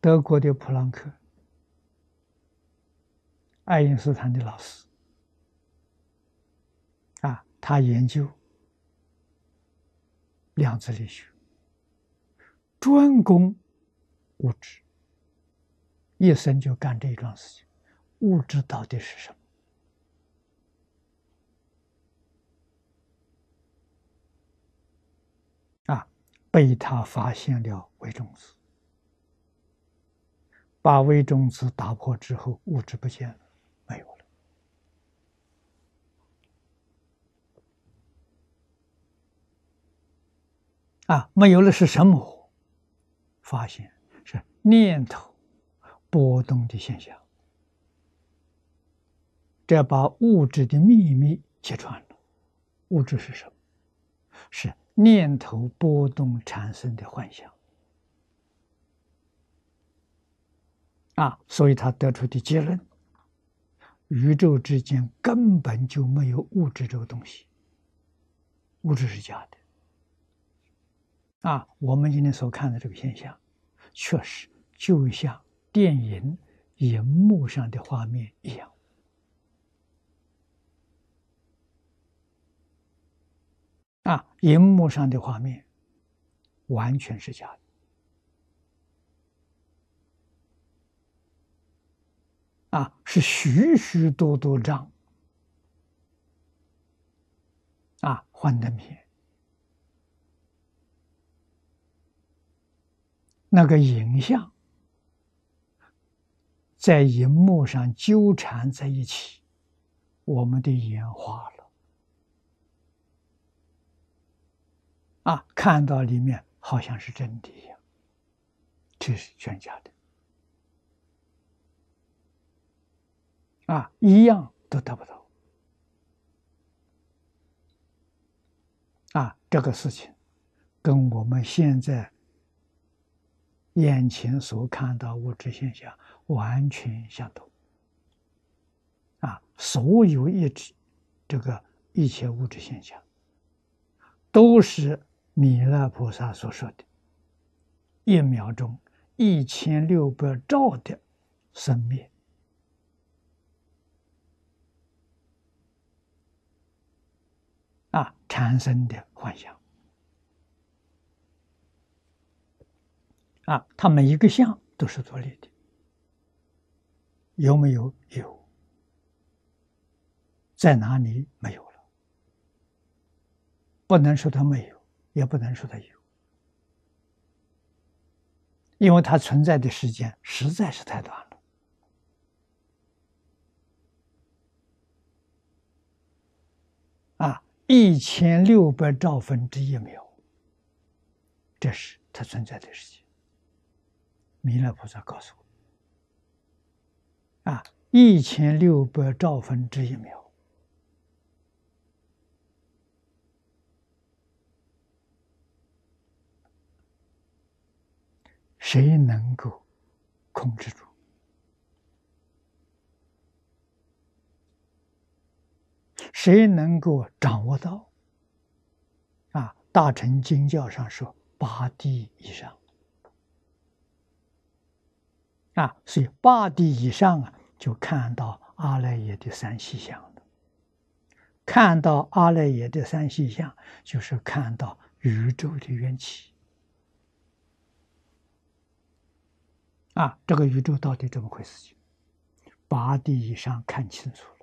德国的普朗克，爱因斯坦的老师，啊，他研究量子力学，专攻物质，一生就干这一桩事情。物质到底是什么？啊，被他发现了微中子，把微中子打破之后，物质不见了，没有了。啊，没有了是什么？发现是念头波动的现象。这把物质的秘密揭穿了。物质是什么？是念头波动产生的幻象。啊，所以他得出的结论：宇宙之间根本就没有物质这个东西，物质是假的。啊，我们今天所看的这个现象，确实就像电影荧幕上的画面一样。啊，荧幕上的画面完全是假的，啊，是许许多多张啊幻灯片，那个影像在荧幕上纠缠在一起，我们的眼花了。啊，看到里面好像是真的一样，这是全假的。啊，一样都得不到。啊，这个事情跟我们现在眼前所看到物质现象完全相同。啊，所有一直，这个一切物质现象都是。弥勒菩萨所说的“一秒钟一千六百兆的生灭”啊，产生的幻象啊，它每一个相都是独立的，有没有？有，在哪里？没有了，不能说它没有。也不能说它有，因为它存在的时间实在是太短了。啊，一千六百兆分之一秒，这是它存在的时间。弥勒菩萨告诉我：啊，一千六百兆分之一秒。谁能够控制住？谁能够掌握到？啊，大乘经教上说八地以上，啊，所以八地以上啊，就看到阿赖耶的三细相。看到阿赖耶的三细相，就是看到宇宙的缘起。啊，这个宇宙到底怎么回事？情？八地以上看清楚了。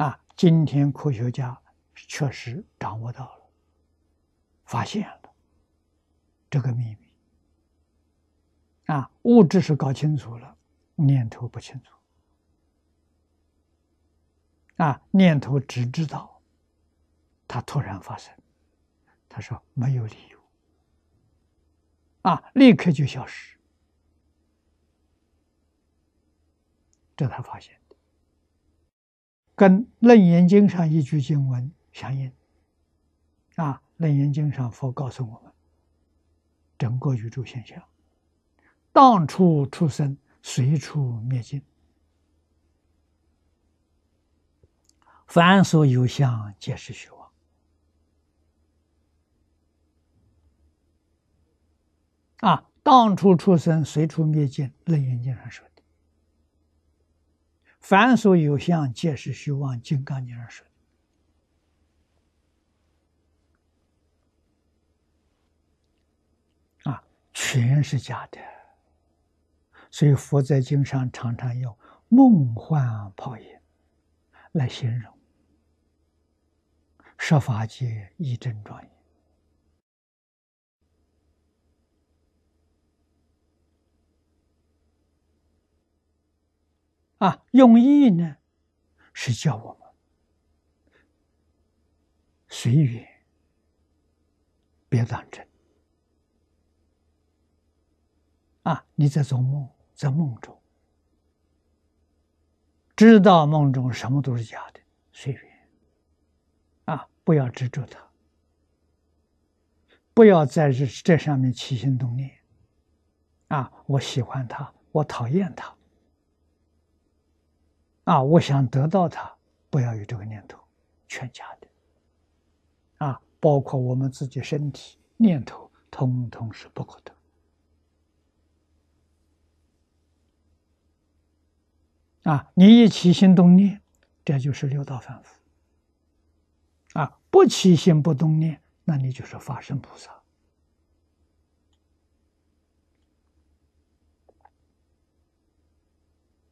啊，今天科学家确实掌握到了，发现了这个秘密。啊，物质是搞清楚了，念头不清楚。啊，念头只知道它突然发生，他说没有理由。啊！立刻就消失，这他发现，跟《楞严经》上一句经文相应。啊，《楞严经》上佛告诉我们，整个宇宙现象，当处出生，随处灭尽，凡所有相，皆是虚妄。啊当初出生，随处灭尽，《楞严经》上说。凡所有相，皆是虚妄，《金刚经》上说的。啊，全是假的。所以佛在经上常常用梦幻泡影来形容，设法界一真庄严。啊，用意呢，是叫我们随缘，别当真。啊，你在做梦，在梦中，知道梦中什么都是假的，随缘。啊，不要执着它，不要在这这上面起心动念。啊，我喜欢他，我讨厌他。啊！我想得到它，不要有这个念头，全家的。啊，包括我们自己身体念头，通通是不可得。啊，你一起心动念，这就是六道反复。啊，不起心不动念，那你就是法身菩萨。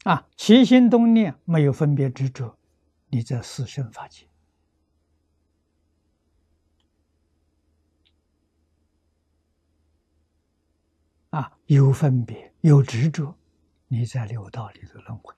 啊，起心动念没有分别执着，你在四生法界；啊，有分别有执着，你在六道里头轮回。